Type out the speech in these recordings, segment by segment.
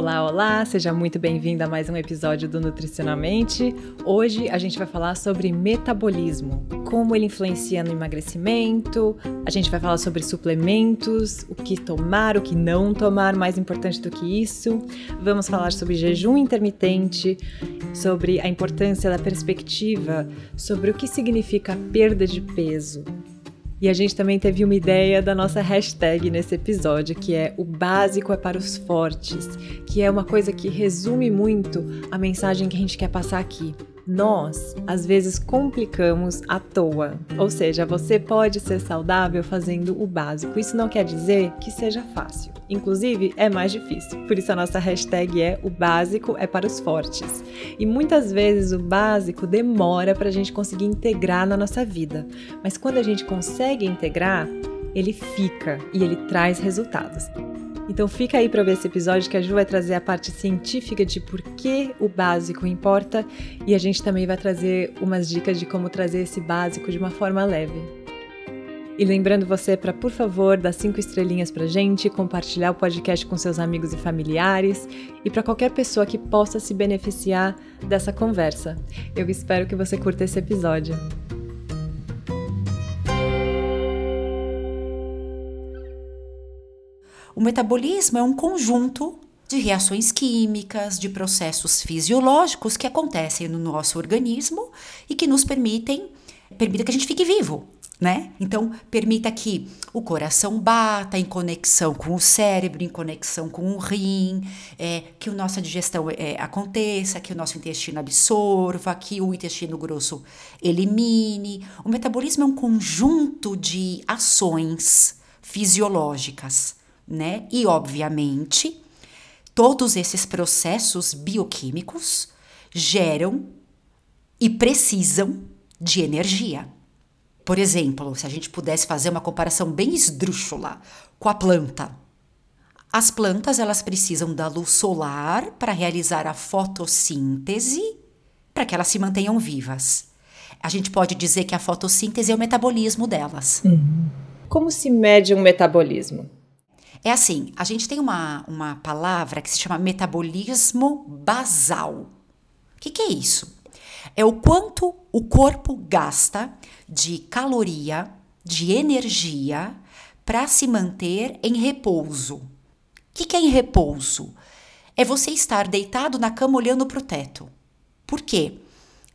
Olá, olá, seja muito bem-vindo a mais um episódio do Nutricionalmente. Hoje a gente vai falar sobre metabolismo, como ele influencia no emagrecimento, a gente vai falar sobre suplementos, o que tomar, o que não tomar, mais importante do que isso. Vamos falar sobre jejum intermitente, sobre a importância da perspectiva, sobre o que significa perda de peso, e a gente também teve uma ideia da nossa hashtag nesse episódio, que é o básico é para os fortes, que é uma coisa que resume muito a mensagem que a gente quer passar aqui nós às vezes complicamos à toa. Ou seja, você pode ser saudável fazendo o básico. Isso não quer dizer que seja fácil. Inclusive, é mais difícil. Por isso a nossa hashtag é o básico é para os fortes. E muitas vezes o básico demora para a gente conseguir integrar na nossa vida. Mas quando a gente consegue integrar, ele fica e ele traz resultados. Então fica aí para ver esse episódio que a Ju vai trazer a parte científica de por que o básico importa e a gente também vai trazer umas dicas de como trazer esse básico de uma forma leve. E lembrando você para, por favor, dar cinco estrelinhas pra gente, compartilhar o podcast com seus amigos e familiares e para qualquer pessoa que possa se beneficiar dessa conversa. Eu espero que você curta esse episódio. O metabolismo é um conjunto de reações químicas, de processos fisiológicos que acontecem no nosso organismo e que nos permitem, permita que a gente fique vivo, né? Então, permita que o coração bata em conexão com o cérebro, em conexão com o rim, é, que a nossa digestão é, aconteça, que o nosso intestino absorva, que o intestino grosso elimine. O metabolismo é um conjunto de ações fisiológicas né? E, obviamente, todos esses processos bioquímicos geram e precisam de energia. Por exemplo, se a gente pudesse fazer uma comparação bem esdrúxula com a planta. As plantas elas precisam da luz solar para realizar a fotossíntese para que elas se mantenham vivas. A gente pode dizer que a fotossíntese é o metabolismo delas. Uhum. Como se mede um metabolismo? É assim, a gente tem uma, uma palavra que se chama metabolismo basal. O que, que é isso? É o quanto o corpo gasta de caloria, de energia, para se manter em repouso. O que, que é em repouso? É você estar deitado na cama olhando para o teto. Por quê?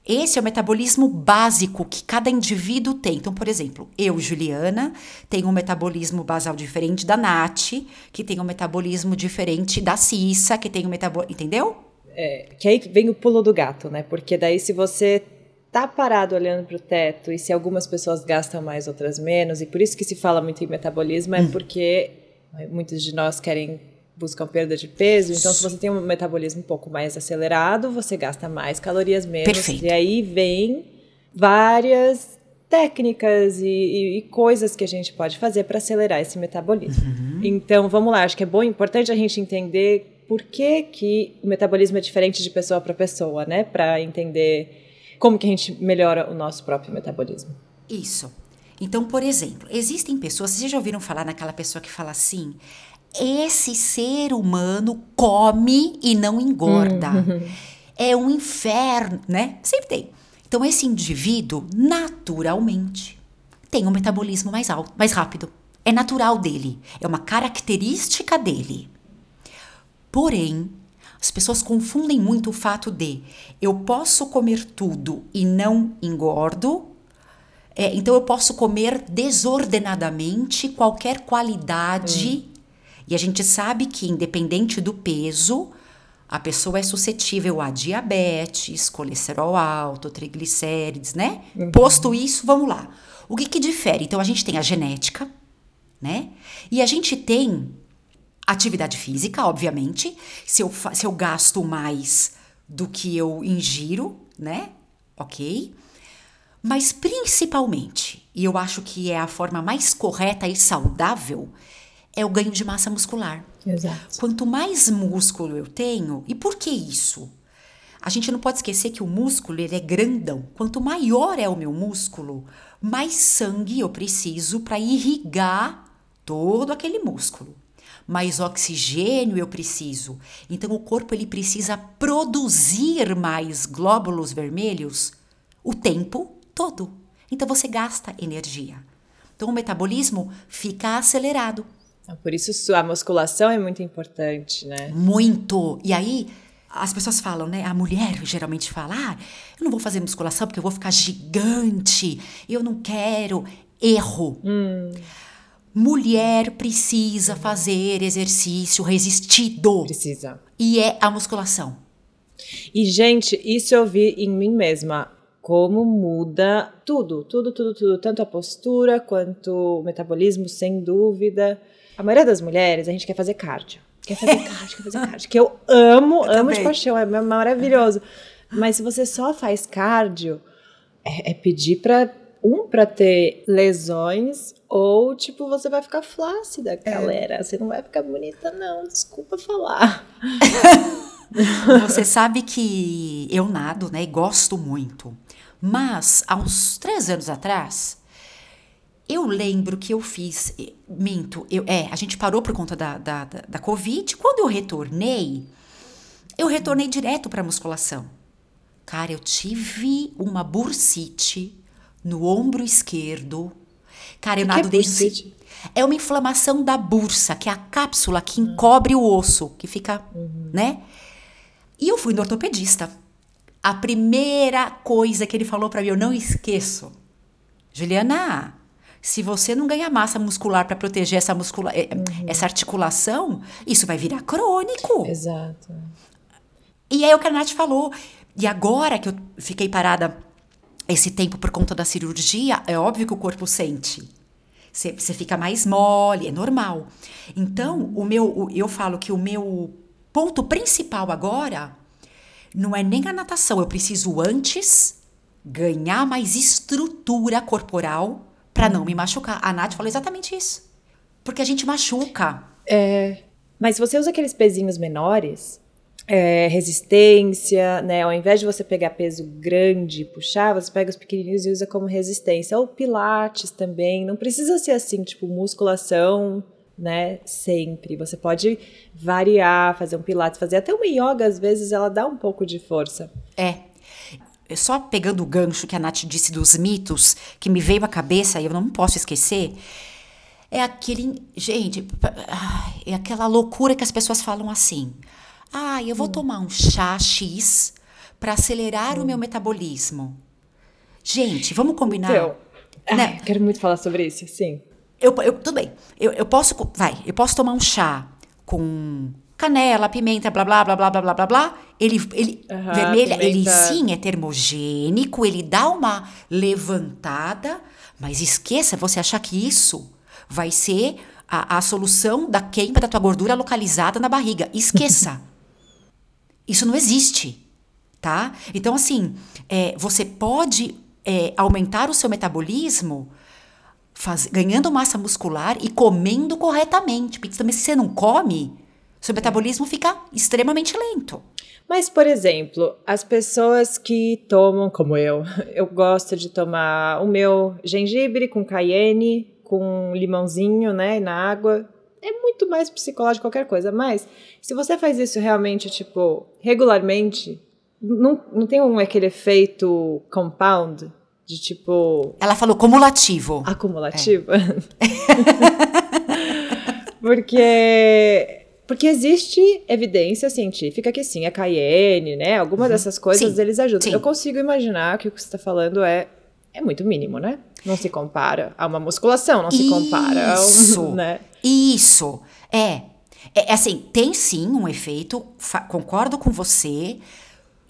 Esse é o metabolismo básico que cada indivíduo tem. Então, por exemplo, eu, Juliana, tenho um metabolismo basal diferente da Nath, que tem um metabolismo diferente da Cissa, que tem um metabolismo. Entendeu? É, que aí vem o pulo do gato, né? Porque daí, se você tá parado olhando para o teto e se algumas pessoas gastam mais, outras menos, e por isso que se fala muito em metabolismo, é hum. porque muitos de nós querem buscam perda de peso. Então, se você tem um metabolismo um pouco mais acelerado, você gasta mais calorias menos. Perfeito. E aí vem várias técnicas e, e, e coisas que a gente pode fazer para acelerar esse metabolismo. Uhum. Então, vamos lá. Acho que é bom, importante a gente entender por que, que o metabolismo é diferente de pessoa para pessoa, né? Para entender como que a gente melhora o nosso próprio metabolismo. Isso. Então, por exemplo, existem pessoas, vocês já ouviram falar naquela pessoa que fala assim: esse ser humano come e não engorda. Uhum. É um inferno, né? Sempre tem. Então, esse indivíduo, naturalmente, tem um metabolismo mais alto, mais rápido. É natural dele. É uma característica dele. Porém, as pessoas confundem muito o fato de eu posso comer tudo e não engordo. É, então eu posso comer desordenadamente qualquer qualidade hum. E a gente sabe que, independente do peso, a pessoa é suscetível a diabetes, colesterol alto, triglicérides, né? Uhum. Posto isso, vamos lá. O que, que difere? Então, a gente tem a genética, né? E a gente tem atividade física, obviamente. Se eu, se eu gasto mais do que eu ingiro, né? Ok. Mas principalmente, e eu acho que é a forma mais correta e saudável, é o ganho de massa muscular. Exato. Quanto mais músculo eu tenho, e por que isso? A gente não pode esquecer que o músculo ele é grandão. Quanto maior é o meu músculo, mais sangue eu preciso para irrigar todo aquele músculo. mais oxigênio eu preciso. Então o corpo ele precisa produzir mais glóbulos vermelhos o tempo todo. Então você gasta energia. Então o metabolismo fica acelerado. Por isso a musculação é muito importante, né? Muito. E aí as pessoas falam, né? A mulher geralmente fala: ah, eu não vou fazer musculação porque eu vou ficar gigante, eu não quero. Erro. Hum. Mulher precisa fazer exercício resistido. Precisa. E é a musculação. E, gente, isso eu vi em mim mesma. Como muda tudo, tudo, tudo, tudo. Tanto a postura quanto o metabolismo, sem dúvida. A maioria das mulheres, a gente quer fazer cardio. Quer fazer cardio, quer fazer cardio. Que eu amo, eu amo também. de paixão, é maravilhoso. Mas se você só faz cardio, é, é pedir pra um para ter lesões ou tipo você vai ficar flácida, é. galera. É. Você não vai ficar bonita não, desculpa falar. você sabe que eu nado, né, e gosto muito. Mas há uns três anos atrás, eu lembro que eu fiz, minto, eu, é, a gente parou por conta da, da, da, da Covid. Quando eu retornei, eu retornei direto para musculação. Cara, eu tive uma bursite no ombro esquerdo. Cara, eu nado é desde. É uma inflamação da bursa, que é a cápsula que encobre o osso, que fica, uhum. né? E eu fui no ortopedista. A primeira coisa que ele falou para mim, eu não esqueço. Juliana, se você não ganhar massa muscular para proteger essa muscula eh, uhum. essa articulação, isso vai virar crônico. Exato. E aí o que a Nath falou. E agora que eu fiquei parada esse tempo por conta da cirurgia, é óbvio que o corpo sente. Você fica mais mole, é normal. Então, o meu, eu falo que o meu ponto principal agora não é nem a natação. Eu preciso antes ganhar mais estrutura corporal para não me machucar. A Nath falou exatamente isso. Porque a gente machuca. É. Mas você usa aqueles pezinhos menores é, resistência, né? Ao invés de você pegar peso grande e puxar, você pega os pequenininhos e usa como resistência. Ou pilates também. Não precisa ser assim, tipo, musculação, né? Sempre. Você pode variar, fazer um pilates, fazer até uma yoga, às vezes, ela dá um pouco de força. É. Só pegando o gancho que a Nath disse dos mitos, que me veio à cabeça e eu não posso esquecer. É aquele. Gente, é aquela loucura que as pessoas falam assim. Ah, eu vou hum. tomar um chá X para acelerar hum. o meu metabolismo. Gente, vamos combinar. Então, né? quero muito falar sobre isso, sim. Eu, eu, tudo bem. Eu, eu posso, vai, eu posso tomar um chá com canela, pimenta, blá blá blá blá blá blá blá Ele, ele uhum, vermelha, pimenta. ele sim é termogênico, ele dá uma levantada, mas esqueça você achar que isso vai ser a, a solução da queima da tua gordura localizada na barriga. Esqueça. isso não existe, tá? Então, assim, é, você pode é, aumentar o seu metabolismo faz, ganhando massa muscular e comendo corretamente. Porque também se você não come, seu metabolismo fica extremamente lento. Mas, por exemplo, as pessoas que tomam, como eu, eu gosto de tomar o meu gengibre com cayenne, com limãozinho, né, na água, é muito mais psicológico qualquer coisa. Mas se você faz isso realmente, tipo, regularmente, não, não tem um aquele efeito compound de tipo. Ela falou cumulativo. Acumulativo. É. porque. Porque existe evidência científica que sim, a cayenne, né? Alguma uhum. dessas coisas sim, eles ajudam. Sim. Eu consigo imaginar que o que você está falando é, é muito mínimo, né? Não se compara a uma musculação, não se compara a um, né? Isso. É. É assim, tem sim um efeito, concordo com você,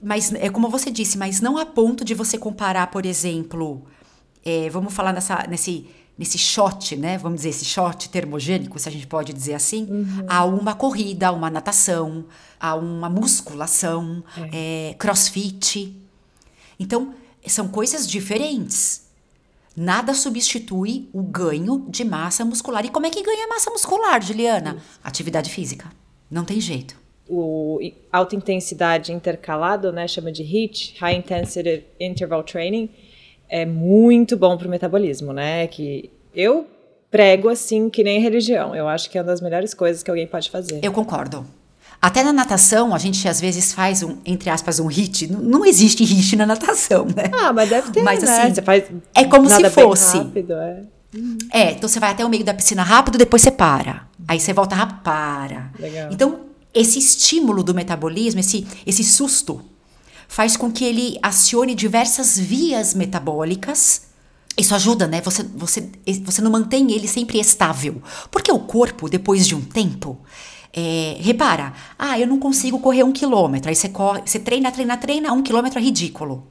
mas é como você disse, mas não a ponto de você comparar, por exemplo, é, vamos falar nessa, nesse, nesse shot, né? Vamos dizer, esse shot termogênico, se a gente pode dizer assim, uhum. a uma corrida, a uma natação, a uma musculação, é. É, crossfit. Então, são coisas diferentes. Nada substitui o ganho de massa muscular. E como é que ganha massa muscular, Juliana? Atividade física. Não tem jeito. O alta intensidade intercalado, né, chama de HIIT, High Intensity Interval Training, é muito bom para o metabolismo, né? Que eu prego assim que nem religião. Eu acho que é uma das melhores coisas que alguém pode fazer. Eu concordo. Até na natação, a gente às vezes faz um, entre aspas, um hit. Não, não existe hit na natação, né? Ah, mas deve ter, Mas, né? assim, Você faz é como se fosse. rápido, é. É, então você vai até o meio da piscina rápido, depois você para. Aí você volta rápido, para. Legal. Então, esse estímulo do metabolismo, esse, esse susto, faz com que ele acione diversas vias metabólicas. Isso ajuda, né? Você, você, você não mantém ele sempre estável. Porque o corpo, depois de um tempo, é, repara, ah, eu não consigo correr um quilômetro. Aí você corre, você treina, treina, treina, um quilômetro é ridículo.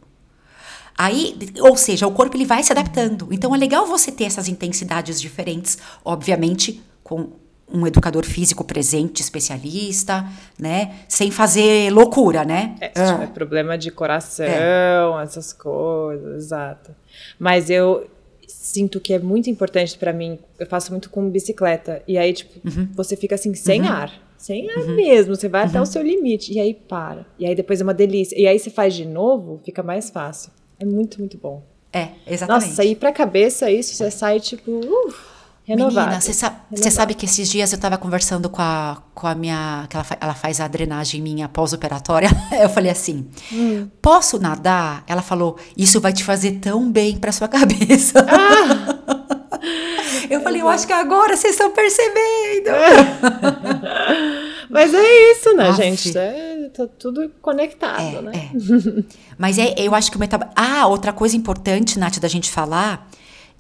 Aí, ou seja, o corpo ele vai se adaptando. Então é legal você ter essas intensidades diferentes, obviamente, com um educador físico presente, especialista, né? Sem fazer loucura, né? É, se tiver problema de coração, essas coisas, exato. Mas eu sinto que é muito importante pra mim. Eu faço muito com bicicleta. E aí, tipo, você fica assim, sem ar. Sem ar mesmo. Você vai até o seu limite. E aí para. E aí depois é uma delícia. E aí você faz de novo, fica mais fácil. É muito, muito bom. É, exatamente. Nossa, e pra cabeça isso, você sai, tipo, uh, renovado. Menina, você sa Renovado. sabe que esses dias eu tava conversando com a, com a minha. que ela, fa- ela faz a drenagem minha pós-operatória. Eu falei assim: Hum. posso nadar? Ela falou: isso vai te fazer tão bem pra sua cabeça. Ah! eu falei: eu acho que agora vocês estão percebendo. Mas é isso, né, Aff. gente? É, tá tudo conectado, né? É. Mas é, eu acho que o metabolismo. Ah, outra coisa importante, Nath, da gente falar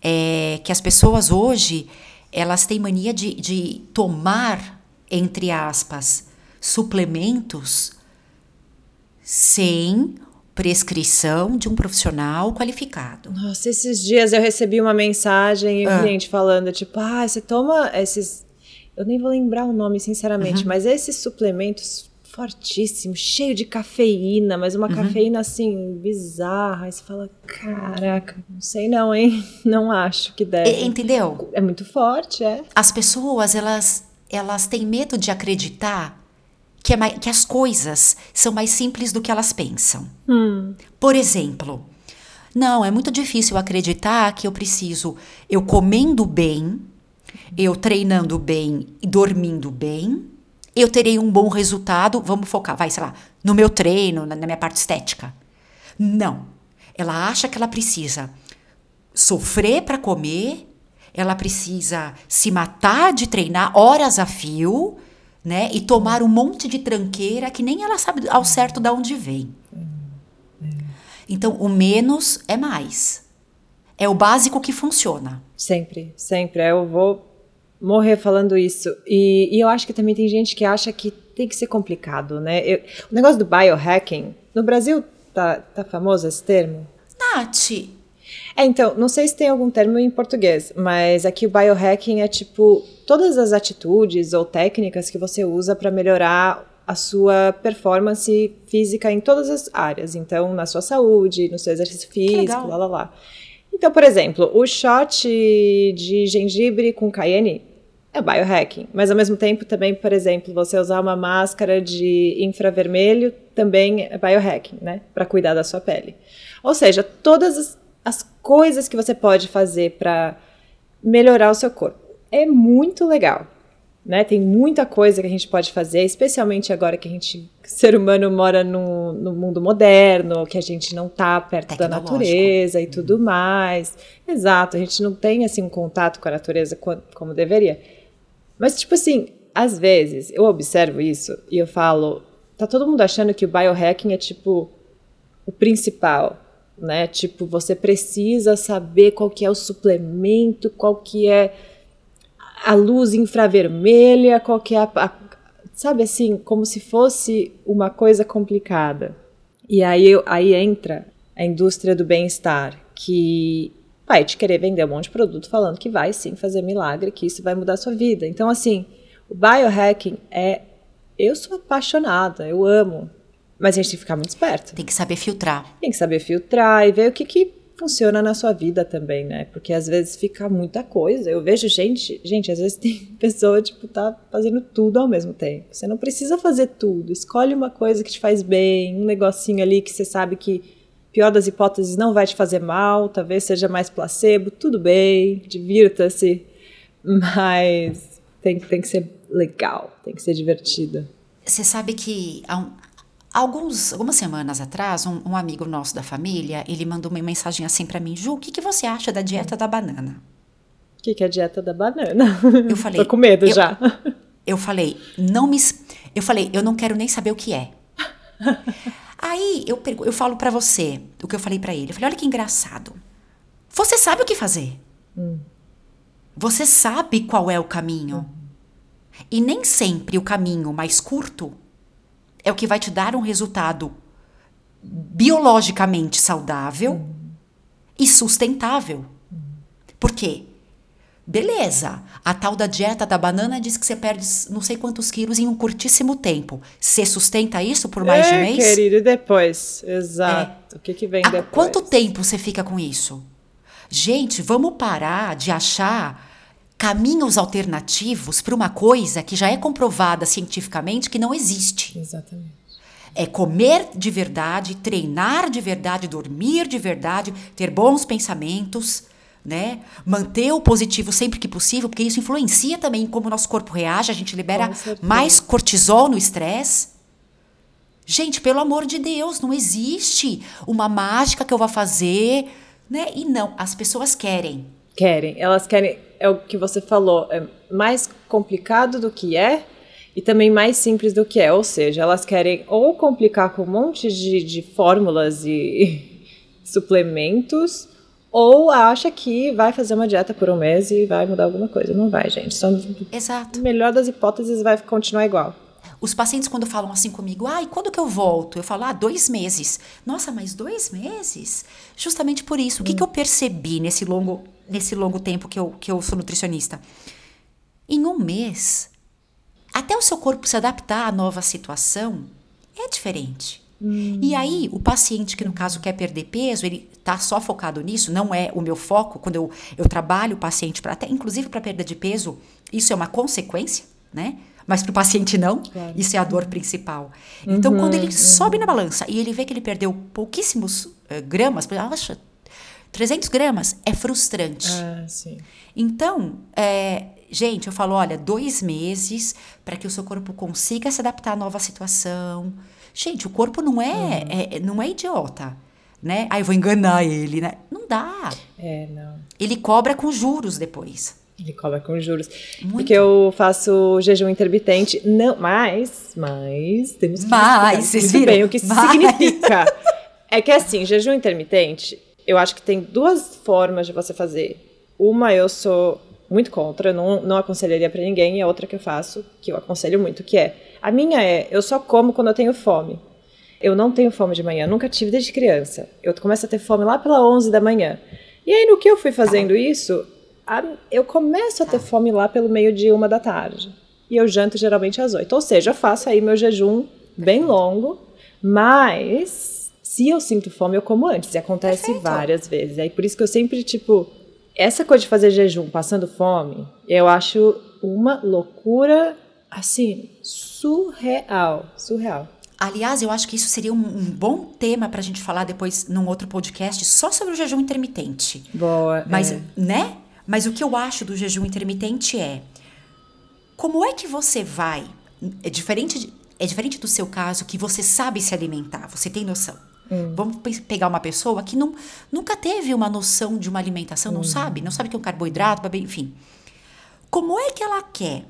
é que as pessoas hoje elas têm mania de, de tomar, entre aspas, suplementos sem prescrição de um profissional qualificado. Nossa, esses dias eu recebi uma mensagem e um Ah. cliente falando, tipo, ah, você toma esses. Eu nem vou lembrar o nome, sinceramente, Uhum. mas esses suplementos fortíssimos, cheio de cafeína, mas Uhum. uma cafeína assim, bizarra. Aí você fala, caraca, não sei não, hein? Não acho que deve. Entendeu? É muito forte, é. As pessoas, elas, elas têm medo de acreditar que, é mai- que as coisas são mais simples do que elas pensam. Por exemplo, não, é muito difícil acreditar que eu preciso, eu comendo bem, eu treinando bem e dormindo bem, eu terei um bom resultado. Vamos focar, vai, sei lá, no meu treino, na, na minha parte estética. Não. Ela acha que ela precisa sofrer para comer, ela precisa se matar de treinar horas a fio, né? E tomar um monte de tranqueira que nem ela sabe ao certo de onde vem. Então, o menos é mais. É o básico que funciona. Sempre, sempre. Eu vou morrer falando isso. E, e eu acho que também tem gente que acha que tem que ser complicado, né? Eu- o negócio do biohacking, no Brasil tá, tá famoso esse termo? Nath, É, então, não sei se tem algum termo em português, mas aqui o biohacking é tipo todas as atitudes ou técnicas que você usa para melhorar a sua performance física em todas as áreas. Então, na sua saúde, no seu exercício físico, lá lá lá. Então, por exemplo, o shot de gengibre com cayenne é biohacking, mas ao mesmo tempo também, por exemplo, você usar uma máscara de infravermelho também é biohacking, né, para cuidar da sua pele. Ou seja, todas as, as coisas que você pode fazer para melhorar o seu corpo é muito legal. Né? Tem muita coisa que a gente pode fazer, especialmente agora que a gente, ser humano, mora no, no mundo moderno, que a gente não tá perto da natureza e tudo mais. Exato, a gente não tem assim um contato com a natureza co- como deveria. Mas, tipo assim, às vezes eu observo isso e eu falo, tá todo mundo achando que o biohacking é tipo o principal, né? Tipo, você precisa saber qual que é o suplemento, qual que é a luz infravermelha, qual que é a, a- sabe assim, como se fosse uma coisa complicada. E aí, aí entra a indústria do bem-estar, que vai te querer vender um monte de produto falando que vai sim fazer milagre, que isso vai mudar a sua vida. Então, assim, o biohacking é. Eu sou apaixonada, eu amo. Mas a gente tem que ficar muito esperto. tem que saber filtrar. Tem que saber filtrar e ver o que, que funciona na sua vida também, né? Porque às vezes fica muita coisa. Eu vejo gente, gente, às vezes tem pessoa, tipo, tá fazendo tudo ao mesmo tempo. Você não precisa fazer tudo. Escolhe uma coisa que te faz bem, um negocinho ali que você sabe que, pior das hipóteses, não vai te fazer mal, talvez seja mais placebo, tudo bem, divirta-se. Mas tem, tem que ser legal, tem que ser divertido. Você sabe que há um, alguns, algumas semanas atrás, um, um, amigo nosso da família, ele mandou uma mensagem assim para mim, Ju, o que, que você acha da dieta da banana? O que, que é a dieta da banana? Eu falei. Tô com medo eu, já. Eu falei, não me. Eu falei, eu não quero nem saber o que é. Aí eu, eu falo para você o que eu falei para ele. Eu falei, olha que engraçado. Você sabe o que fazer. Hum. Você sabe qual é o caminho. Hum. E nem sempre o caminho mais curto é o que vai te dar um resultado biologicamente saudável hum. e sustentável. Por quê? Beleza, a tal da dieta da banana diz que você perde não sei quantos quilos em um curtíssimo tempo. Você sustenta isso por mais é, de um mês? querido, e depois? Exato. É. O que, que vem Há depois? Quanto tempo você fica com isso? Gente, vamos parar de achar caminhos alternativos para uma coisa que já é comprovada cientificamente que não existe. Exatamente. É comer de verdade, treinar de verdade, dormir de verdade, ter bons pensamentos né? Manter o positivo sempre que possível, porque isso influencia também em como o nosso corpo reage, a gente libera mais cortisol no estresse. Gente, pelo amor de Deus, não existe uma mágica que eu vá fazer, né? E não, as pessoas querem. Querem, elas querem, é o que você falou, é mais complicado do que é e também mais simples do que é. Ou seja, elas querem ou complicar com um monte de, de fórmulas e suplementos, ou acha que vai fazer uma dieta por um mês e vai mudar alguma coisa. Não vai, gente. Só Exato. melhor das hipóteses vai continuar igual. Os pacientes, quando falam assim comigo, ah, e quando que eu volto? Eu falo, ah, dois meses. Nossa, mas dois meses? Justamente por isso. Hum. O que, hum. que eu percebi nesse longo, nesse longo tempo que eu, que eu sou nutricionista? Em um mês, até o seu corpo se adaptar à nova situação, é diferente. Hum. E aí, o paciente que, no caso, quer perder peso, ele está só focado nisso, não é o meu foco. Quando eu, eu trabalho o paciente, para até inclusive para perda de peso, isso é uma consequência, né? Mas para o paciente não, claro. isso é a dor principal. Então, uhum, quando ele uhum. sobe na balança e ele vê que ele perdeu pouquíssimos uh, gramas, acha 300 gramas, é frustrante. Ah. Então, é, gente, eu falo, olha, dois meses para que o seu corpo consiga se adaptar à nova situação, Gente, o corpo não é, uhum. é, não é idiota, né? Aí eu vou enganar ele, né? Não dá. É, não. Ele cobra com juros depois. Ele cobra com juros. Muito. Porque eu faço jejum intermitente, não, mas, mas temos que mas, vocês viram? bem o que mas. significa. é que assim, jejum intermitente, eu acho que tem duas formas de você fazer. Uma eu sou muito contra, não, não aconselharia para ninguém, e a outra que eu faço, que eu aconselho muito, que é a minha é, eu só como quando eu tenho fome. Eu não tenho fome de manhã, nunca tive desde criança. Eu começo a ter fome lá pela 11 da manhã. E aí, no que eu fui fazendo isso, a, eu começo a ter fome lá pelo meio de uma da tarde. E eu janto geralmente às 8. Ou seja, eu faço aí meu jejum bem longo, mas se eu sinto fome, eu como antes. E acontece Perfeito. várias vezes. Aí por isso que eu sempre, tipo, essa coisa de fazer jejum passando fome, eu acho uma loucura assim, surreal, surreal. Aliás, eu acho que isso seria um, um bom tema para a gente falar depois num outro podcast só sobre o jejum intermitente. Boa. Mas, é. né? Mas o que eu acho do jejum intermitente é como é que você vai? É diferente, de, é diferente do seu caso que você sabe se alimentar, você tem noção. Hum. Vamos pegar uma pessoa que não, nunca teve uma noção de uma alimentação, hum. não sabe, não sabe que é um carboidrato, enfim. Como é que ela quer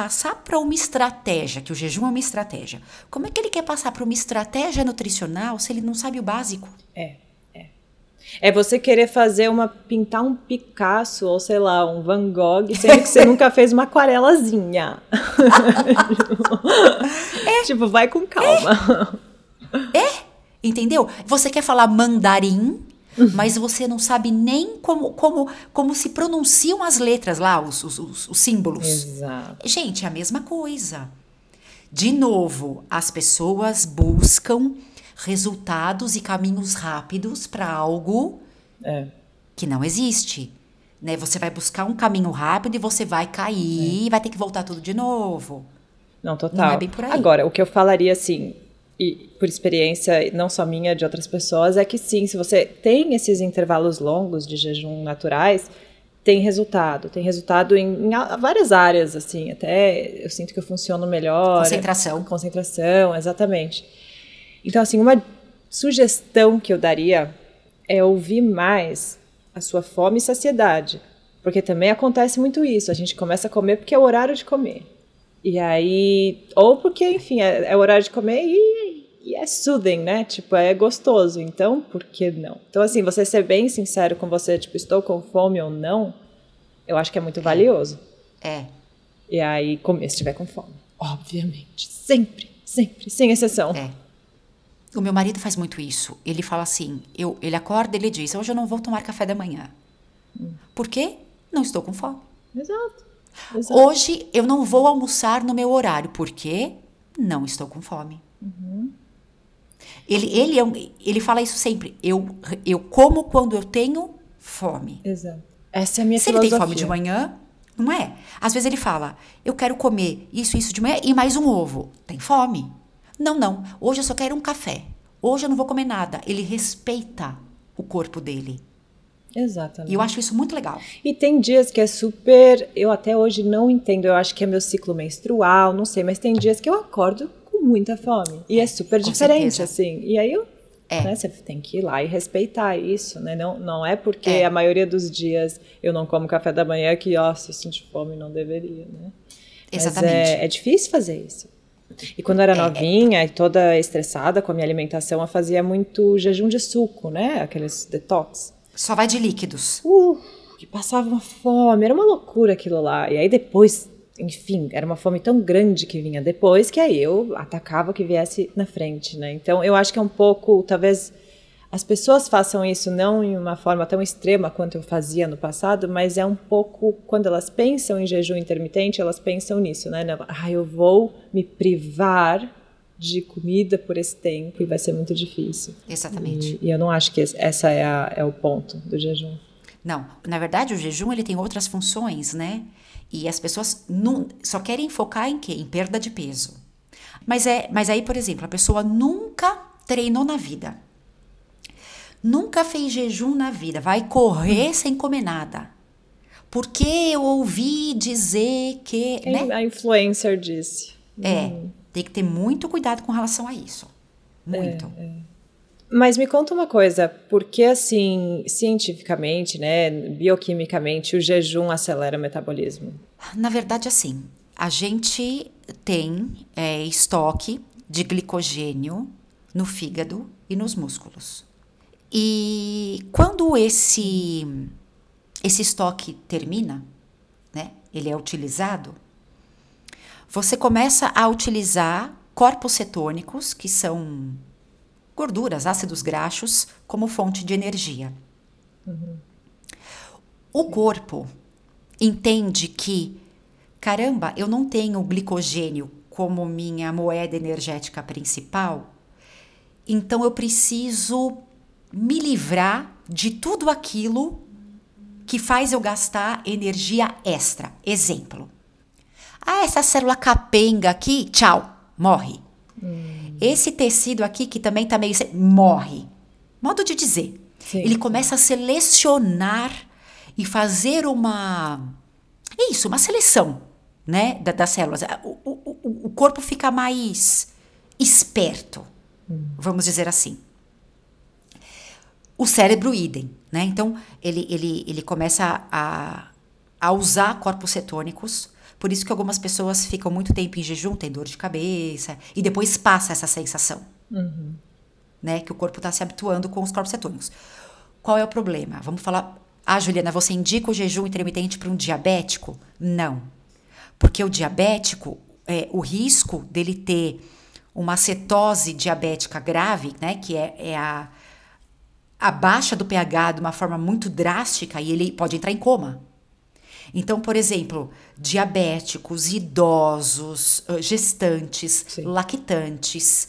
passar para uma estratégia, que o jejum é uma estratégia. Como é que ele quer passar para uma estratégia nutricional se ele não sabe o básico? É, é. É você querer fazer uma pintar um Picasso ou sei lá, um Van Gogh, sendo que você nunca fez uma aquarelazinha. é. Tipo, vai com calma. É. é. Entendeu? Você quer falar mandarim, mas você não sabe nem como, como, como se pronunciam as letras lá, os, os, os, os símbolos. Exato. Gente, é a mesma coisa. De novo, as pessoas buscam resultados e caminhos rápidos para algo é. que não existe. Né? Você vai buscar um caminho rápido e você vai cair é. vai ter que voltar tudo de novo. Não, total. Não é bem por aí. Agora, o que eu falaria assim, e por experiência não só minha, de outras pessoas, é que sim, se você tem esses intervalos longos de jejum naturais, tem resultado, tem resultado em, em, várias áreas, assim, até eu sinto que eu funciono melhor. Concentração. Concentração, exatamente. Então, assim, uma sugestão que eu daria é ouvir mais a sua fome e saciedade. Porque também acontece muito isso, a gente começa a comer porque é o horário de comer. E aí, ou porque, enfim, é, é o horário de comer e, e, é soothing, né? Tipo, é gostoso. Então, por que não? Então, assim, você ser bem sincero com você, tipo, estou com fome ou não, eu acho que é muito valioso. É. E aí, comer se estiver com fome. Obviamente. Sempre, sempre, sem exceção. É. O meu marido faz muito isso. Ele fala assim: eu, ele acorda e ele diz: Hoje eu não vou tomar café da manhã. Hum. Por quê? Não estou com fome. Exato. Exato. Hoje eu não vou almoçar no meu horário, porque não estou com fome. Uhum. Ele, ele, é ele fala isso sempre. Eu, eu como quando eu tenho fome. Exato. Essa é a minha Se filosofia. ele tem fome de manhã, não é? Às vezes ele fala, eu quero comer isso, isso de manhã e mais um ovo. Tem fome? Não, não. Hoje eu só quero um café. Hoje eu não vou comer nada. Ele respeita o corpo dele. Exatamente. E eu acho isso muito legal. E tem dias que é super. Eu até hoje não entendo, eu acho que é meu ciclo menstrual, não sei, mas tem dias que eu acordo com muita fome. E é super com diferente, certeza. assim. E aí eu. É. Né, você tem que ir lá e respeitar isso, né? Não, não é porque é. a maioria dos dias eu não como café da manhã que, ó, se eu sentir fome, não deveria, né? Exatamente. é, é difícil fazer isso. E quando eu era é, é. novinha e toda estressada com a minha alimentação, eu fazia muito jejum de suco, né? Aqueles detox. Só vai de líquidos. Uh, e passava uma fome, era uma loucura aquilo lá. E aí depois, enfim, era uma fome tão grande que vinha depois que aí eu atacava o que viesse na frente, né? Então eu acho que é um pouco, talvez as pessoas façam isso não em uma forma tão extrema quanto eu fazia no passado, mas é um pouco quando elas pensam em jejum intermitente, elas pensam nisso, né? Ah, eu vou me privar de comida por esse tempo e vai ser muito difícil. Exatamente. E, e eu não acho que essa é, a, é o ponto do jejum. Não, na verdade o jejum ele tem outras funções, né? E as pessoas não, só querem focar em quê? Em perda de peso. Mas é, mas aí, por exemplo, a pessoa nunca treinou na vida. Nunca fez jejum na vida, vai correr hum. sem comer nada. Porque eu ouvi dizer que. Né? A influencer disse. É. Hum. Tem que ter muito cuidado com relação a isso. Muito. É, é. Mas me conta uma coisa, porque assim, cientificamente, né, bioquimicamente, o jejum acelera o metabolismo? Na verdade, assim, a gente tem é, estoque de glicogênio no fígado e nos músculos. E quando esse esse estoque termina, né, ele é utilizado, você começa a utilizar corpos cetônicos, que são gorduras, ácidos graxos, como fonte de energia. Uhum. O corpo entende que, caramba, eu não tenho glicogênio como minha moeda energética principal, então eu preciso me livrar de tudo aquilo que faz eu gastar energia extra. Exemplo ah, essa célula capenga aqui, tchau, morre. Hum. Esse tecido aqui, que também tá meio. morre. Modo de dizer. Sim. Ele começa a selecionar e fazer uma. Isso, uma seleção, né? Da, das células. O, o, o corpo fica mais esperto, hum. vamos dizer assim. O cérebro, idem, né? Então, ele, ele, ele começa a, a usar corpos cetônicos por isso que algumas pessoas ficam muito tempo em jejum, tem dor de cabeça, e depois passa essa sensação. Uhum. Né? Que o corpo está se habituando com os corpos cetônicos. Qual é o problema? Vamos falar. Ah, Juliana, você indica o jejum intermitente para um diabético? Não. Porque o diabético, é, o risco dele ter uma cetose diabética grave, né? Que é, é a, a baixa do pH de uma forma muito drástica e ele pode entrar em coma. Então, por exemplo, diabéticos, idosos, gestantes, Sim. lactantes,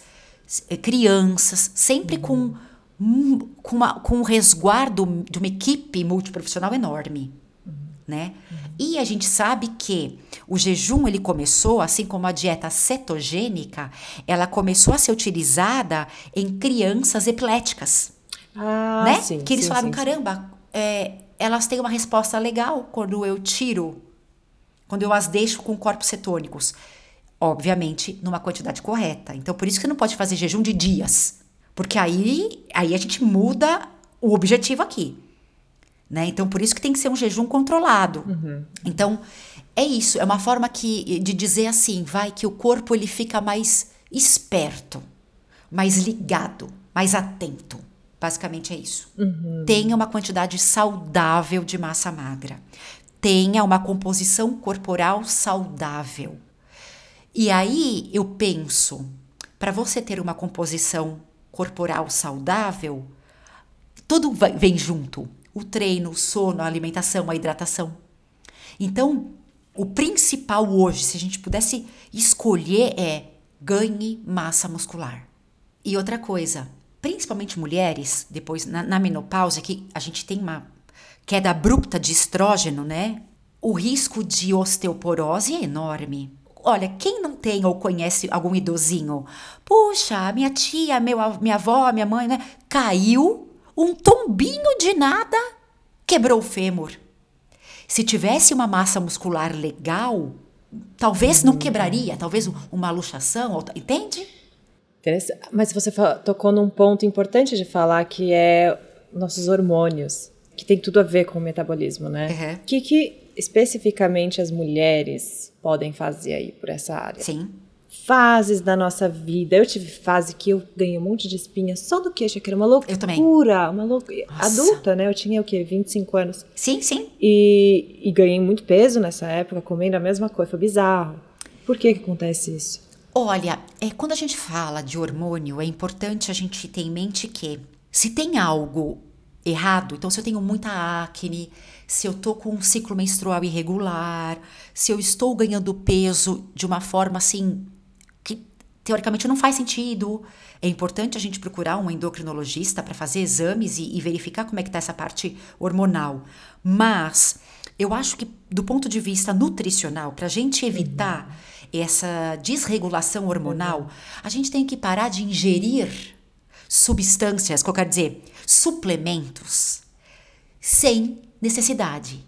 eh, crianças, sempre uhum. com, com, uma, com um resguardo de uma equipe multiprofissional enorme. Uhum. Né? Uhum. E a gente sabe que o jejum ele começou, assim como a dieta cetogênica, ela começou a ser utilizada em crianças epiléticas. Ah, né? sim, que eles sim, falaram, sim, caramba, é, elas têm uma resposta legal quando eu tiro, quando eu as deixo com corpos cetônicos. Obviamente, numa quantidade correta. Então, por isso que você não pode fazer jejum de dias. Porque aí, aí a gente muda o objetivo aqui. Né? Então, por isso que tem que ser um jejum controlado. Uhum. Então, é isso. É uma forma que, de dizer assim, vai, que o corpo ele fica mais esperto, mais ligado, mais atento. Basicamente é isso. Uhum. Tenha uma quantidade saudável de massa magra. Tenha uma composição corporal saudável. E aí eu penso, para você ter uma composição corporal saudável, tudo vem junto: o treino, o sono, a alimentação, a hidratação. Então, o principal hoje, se a gente pudesse escolher, é ganhe massa muscular. E outra coisa, principalmente mulheres, depois na, na menopausa, que a gente tem uma queda abrupta de estrógeno, né? O risco de osteoporose é enorme. Olha, quem não tem ou conhece algum idosinho? Puxa, minha tia, meu, minha avó, minha mãe, né? Caiu, um tombinho de nada, quebrou o fêmur. Se tivesse uma massa muscular legal, talvez não quebraria, talvez uma luxação, entende? Mas você tocou num ponto importante de falar que é nossos hormônios, que tem tudo a ver com o metabolismo, né? O Uhum. que, que especificamente as mulheres podem fazer aí por essa área? Sim. Fases da nossa vida. Eu tive fase que eu ganhei um monte de espinha só do queixo, que era uma loucura. Eu também. Uma loucura. Nossa. Adulta, né? Eu tinha o quê? 25 anos. Sim, sim. E, e ganhei muito peso nessa época, comendo a mesma coisa. Foi bizarro. Por que, que acontece isso? Olha, é, quando a gente fala de hormônio, é importante a gente ter em mente que se tem algo errado, então se eu tenho muita acne, se eu tô com um ciclo menstrual irregular, se eu estou ganhando peso de uma forma assim que teoricamente não faz sentido, é importante a gente procurar um endocrinologista para fazer exames e, e verificar como é que tá essa parte hormonal. Mas eu acho que do ponto de vista nutricional, para a gente evitar essa desregulação hormonal, a gente tem que parar de ingerir substâncias, que eu quero dizer, suplementos, sem necessidade.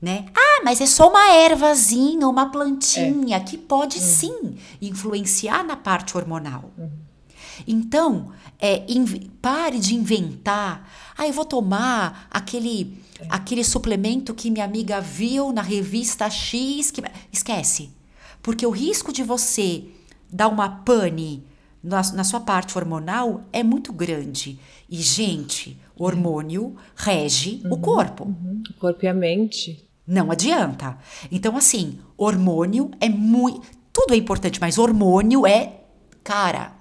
Né? Ah, mas é só uma ervazinha, uma plantinha, que pode sim influenciar na parte hormonal. Então, é, pare de inventar. Ah, eu vou tomar aquele, aquele suplemento que minha amiga viu na revista X. Que... Esquece. Porque o risco de você dar uma pane na, na sua parte hormonal é muito grande. E, gente, hormônio rege o corpo. O corpo e a mente. Não adianta. Então, assim, hormônio é muito. Tudo é importante, mas hormônio é, cara,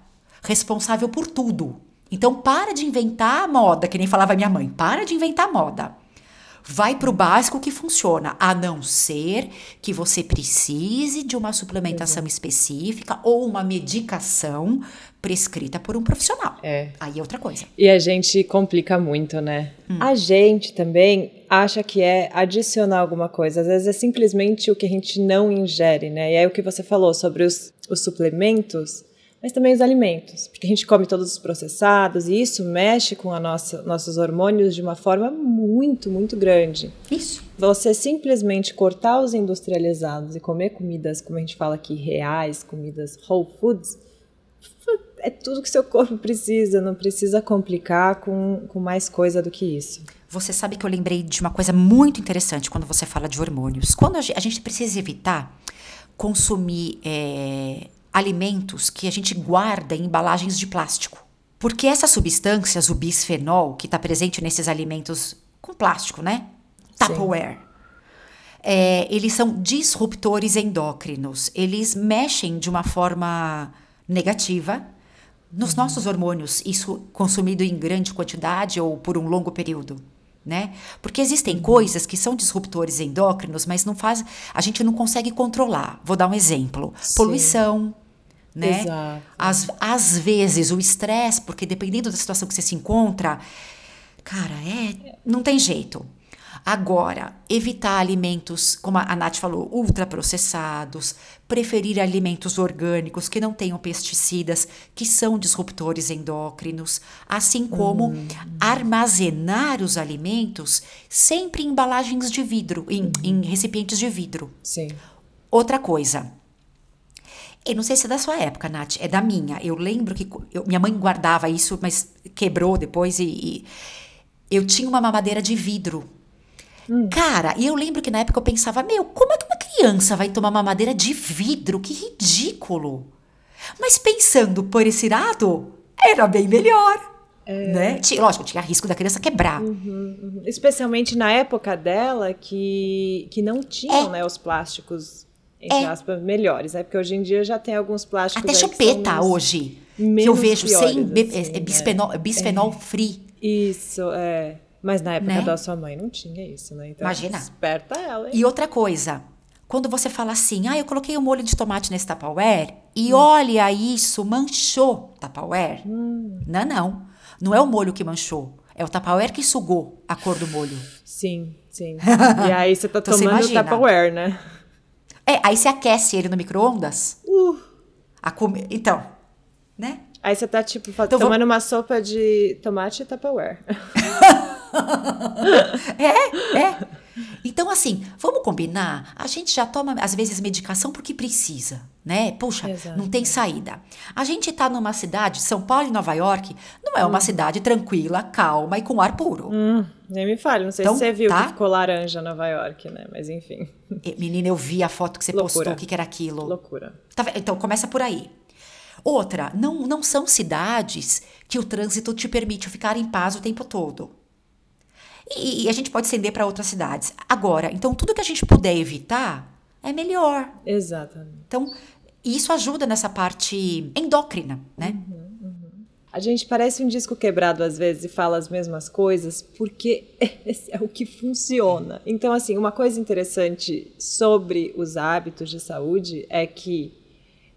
responsável por tudo. Então, para de inventar moda, que nem falava minha mãe. Para de inventar moda. Vai pro básico que funciona, a não ser que você precise de uma suplementação específica ou uma medicação prescrita por um profissional. É. Aí é outra coisa. E a gente complica muito, né? A gente também acha que é adicionar alguma coisa. Às vezes é simplesmente o que a gente não ingere, né? E aí o que você falou sobre os, os suplementos, mas também os alimentos. Porque a gente come todos os processados e isso mexe com a nossa, nossos hormônios de uma forma muito, muito grande. Isso. Você simplesmente cortar os industrializados e comer comidas, como a gente fala aqui, reais, comidas whole foods, é tudo que seu corpo precisa, não precisa complicar com, com mais coisa do que isso. Você sabe que eu lembrei de uma coisa muito interessante quando você fala de hormônios. Quando a ge- a gente precisa evitar consumir é, alimentos que a gente guarda em embalagens de plástico. Porque essas substâncias, o bisfenol, que está presente nesses alimentos com plástico, né? Tupperware. É, eles são disruptores endócrinos. Eles mexem de uma forma negativa nos nossos hormônios, isso consumido em grande quantidade ou por um longo período. Né? Porque existem coisas que são disruptores endócrinos, mas não faz, a gente não consegue controlar. Vou dar um exemplo: Sim. poluição, né? Exato. Às, às vezes o estresse, porque dependendo da situação que você se encontra, cara, é, não tem jeito. Agora, evitar alimentos, como a Nath falou, ultraprocessados, preferir alimentos orgânicos que não tenham pesticidas, que são disruptores endócrinos, assim como hum. armazenar os alimentos sempre em embalagens de vidro, em, uhum. em recipientes de vidro. Sim. Outra coisa, eu não sei se é da sua época, Nath, é da minha. Eu lembro que eu, minha mãe guardava isso, mas quebrou depois e, e eu tinha uma mamadeira de vidro Hum. Cara, e eu lembro que na época eu pensava, meu, como é que uma criança vai tomar mamadeira de vidro? Que ridículo. Mas pensando por esse lado, era bem melhor. É. Né? Lógico, tinha risco da criança quebrar. Uhum, uhum. Especialmente na época dela, que, que não tinham é. né, os plásticos, entre é. aspas, melhores. É porque hoje em dia já tem alguns plásticos. Até chupeta hoje. Que eu vejo piores, sem assim, é, bisfenol, né? bisfenol free. Isso, é. Mas na época né? da sua mãe não tinha isso, né? Então, Imagina. Esperta ela. Hein? E outra coisa, quando você fala assim, ah, eu coloquei o um molho de tomate nesse Tupperware e hum. olha isso, manchou Tupperware. Hum. Não, não. Não é o molho que manchou. É o Tupperware que sugou a cor do molho. Sim, sim. e aí você tá então, tomando o Tupperware, né? É, aí você aquece ele no micro-ondas. Uh. Então, né? Aí você tá, tipo, então, tomando vou... uma sopa de tomate e Tupperware. é, é. Então, assim, vamos combinar? A gente já toma, às vezes, medicação porque precisa, né? Puxa, Exato. não tem saída. A gente tá numa cidade, São Paulo e Nova York, não é uma hum. cidade tranquila, calma e com ar puro. Hum, nem me fale, não sei então, se você viu tá? que ficou laranja Nova York, né? Mas enfim. Menina, eu vi a foto que você Loucura. postou, o que, que era aquilo. Loucura. Tá, então, começa por aí. Outra, não, não são cidades que o trânsito te permite ficar em paz o tempo todo. E, e a gente pode estender para outras cidades. Agora, então tudo que a gente puder evitar é melhor. Exatamente. Então, isso ajuda nessa parte endócrina, né? Uhum, uhum. A gente parece um disco quebrado às vezes e fala as mesmas coisas porque esse é o que funciona. Então, assim, uma coisa interessante sobre os hábitos de saúde é que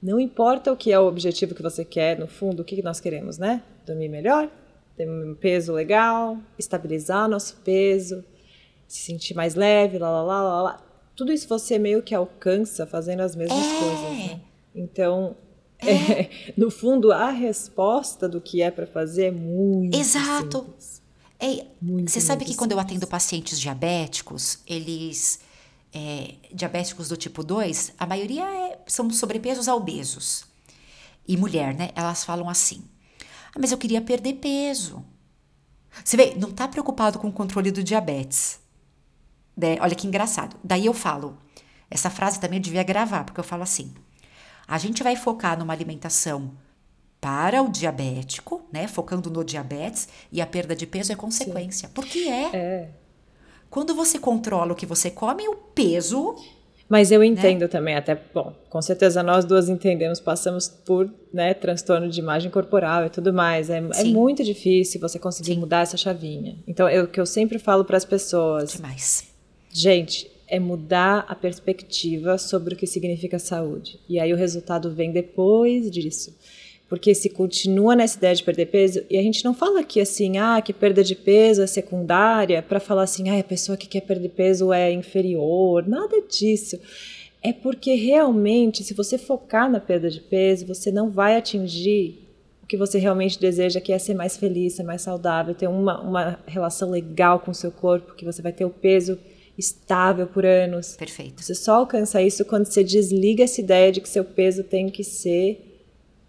não importa o que é o objetivo que você quer, no fundo, o que nós queremos, né? Dormir melhor, ter um peso legal, estabilizar nosso peso, se sentir mais leve, lá, lá, lá, lá, lá. Tudo isso você meio que alcança fazendo as mesmas é. coisas, né? Então, é. É, no fundo, a resposta do que é para fazer é muito Exato. simples. Muito, você sabe que simples. quando eu atendo pacientes diabéticos, eles é, diabéticos do tipo 2, a maioria é, são sobrepesos a obesos. E mulher, né? Elas falam assim: ah, mas eu queria perder peso. Você vê, não está preocupado com o controle do diabetes. Né? Olha que engraçado. Daí eu falo, essa frase também eu devia gravar, porque eu falo assim: a gente vai focar numa alimentação para o diabético, né? Focando no diabetes, e a perda de peso é consequência. Sim. Porque é. É. Quando você controla o que você come, o peso mas eu né? entendo né? também, até, bom, com certeza nós duas entendemos, passamos por né, transtorno de imagem corporal e tudo mais. É, é muito difícil você conseguir Sim. mudar essa chavinha. Então, é o que eu sempre falo para as pessoas. Demais. Gente, é mudar a perspectiva sobre o que significa saúde. E aí o resultado vem depois disso. Porque se continua nessa ideia de perder peso, e a gente não fala aqui assim, ah, que perda de peso é secundária, para falar assim, ah, a pessoa que quer perder peso é inferior, nada disso. É porque realmente, se você focar na perda de peso, você não vai atingir o que você realmente deseja, que é ser mais feliz, ser mais saudável, ter uma, uma relação legal com o seu corpo, que você vai ter o peso estável por anos. Perfeito. Você só alcança isso quando você desliga essa ideia de que seu peso tem que ser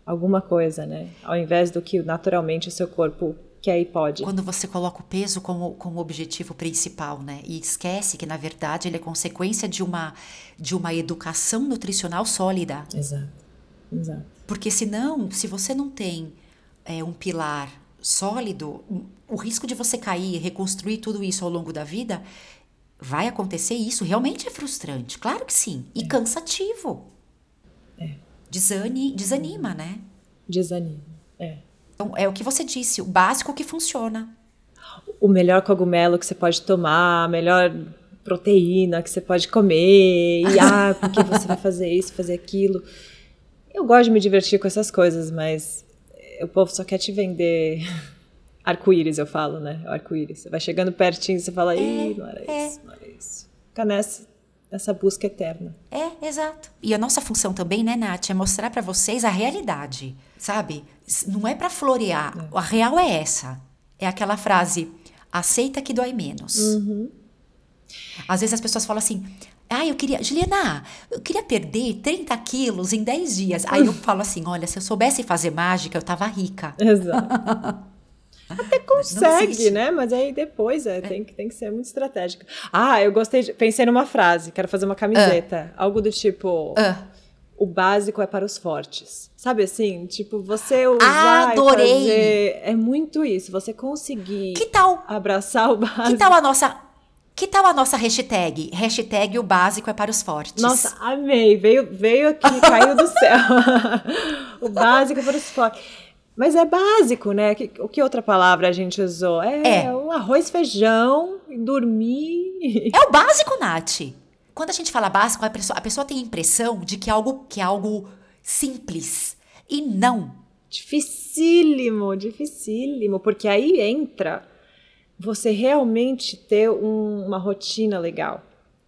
alguma coisa, né? Ao invés do que naturalmente o seu corpo quer e pode. Quando você coloca o peso como, como objetivo principal, né? E esquece que, na verdade, ele é consequência de uma, de uma educação nutricional sólida. Exato. Exato. Porque senão, se você não tem é, um pilar sólido, o risco de você cair e reconstruir tudo isso ao longo da vida vai acontecer isso. Realmente é frustrante, claro que sim. E é. cansativo. É desani, desanima, né? Desanima, é. Então, é o que você disse, o básico que funciona. O melhor cogumelo que você pode tomar, a melhor proteína que você pode comer, e ah, porque você vai fazer isso, fazer aquilo. Eu gosto de me divertir com essas coisas, mas o povo só quer te vender arco-íris, eu falo, né? Arco-íris. Você vai chegando pertinho e você fala, ih, não era é. isso, não era isso. Fica nessa, nessa busca eterna. É, exato. E a nossa função também, né, Nath, é mostrar para vocês a realidade, sabe? Não é para florear. É. A real é essa. É aquela frase, aceita que dói menos. Uhum. Às vezes as pessoas falam assim, ah, eu queria. Juliana, eu queria perder 30 quilos em 10 dias. Aí eu falo assim: olha, se eu soubesse fazer mágica, eu tava rica. Exato. Até consegue, né? Mas aí depois é, é. Tem, que, tem que ser muito estratégica. Ah, eu gostei de. Pensei numa frase, quero fazer uma camiseta. Uh. Algo do tipo. Uh. O básico é para os fortes. Sabe assim? Tipo, você usar Adorei. Fazer, é muito isso. Você conseguir. Que tal? Abraçar o básico. Que tal a nossa que tal a nossa hashtag? Hashtag o básico é para os fortes. Nossa, amei. Veio, veio aqui, caiu do céu. o básico é para os fortes. Mas é básico, né? Que, o que outra palavra a gente usou? É, é. um arroz, feijão dormir. É o básico, Nath. Quando a gente fala básico, a pessoa, a pessoa tem a impressão de que é algo, que é algo simples. E não. Dificílimo, dificílimo. Porque aí entra você realmente ter um, uma rotina legal.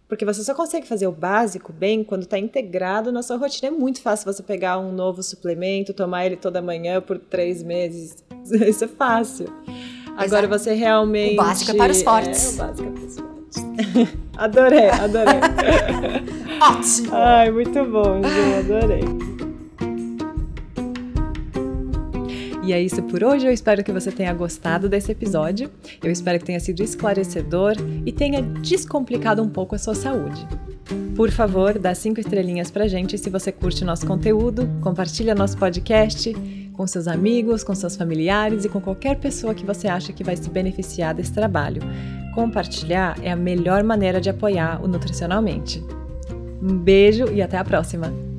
Porque você só consegue fazer o básico bem quando está integrado na sua rotina. É muito fácil você pegar um novo suplemento, tomar ele toda manhã por três meses. Isso é fácil. Agora você realmente. O básico é para os fortes. É, o básico é para os fortes. adorei, adorei. Ótimo! Ai, muito bom, Ju, adorei. E é isso por hoje. Eu espero que você tenha gostado desse episódio. Eu espero que tenha sido esclarecedor e tenha descomplicado um pouco a sua saúde. Por favor, dá cinco estrelinhas pra gente se você curte nosso conteúdo, compartilha nosso podcast com seus amigos, com seus familiares e com qualquer pessoa que você acha que vai se beneficiar desse trabalho. Compartilhar é a melhor maneira de apoiar o Nutricionalmente. Um beijo e até a próxima!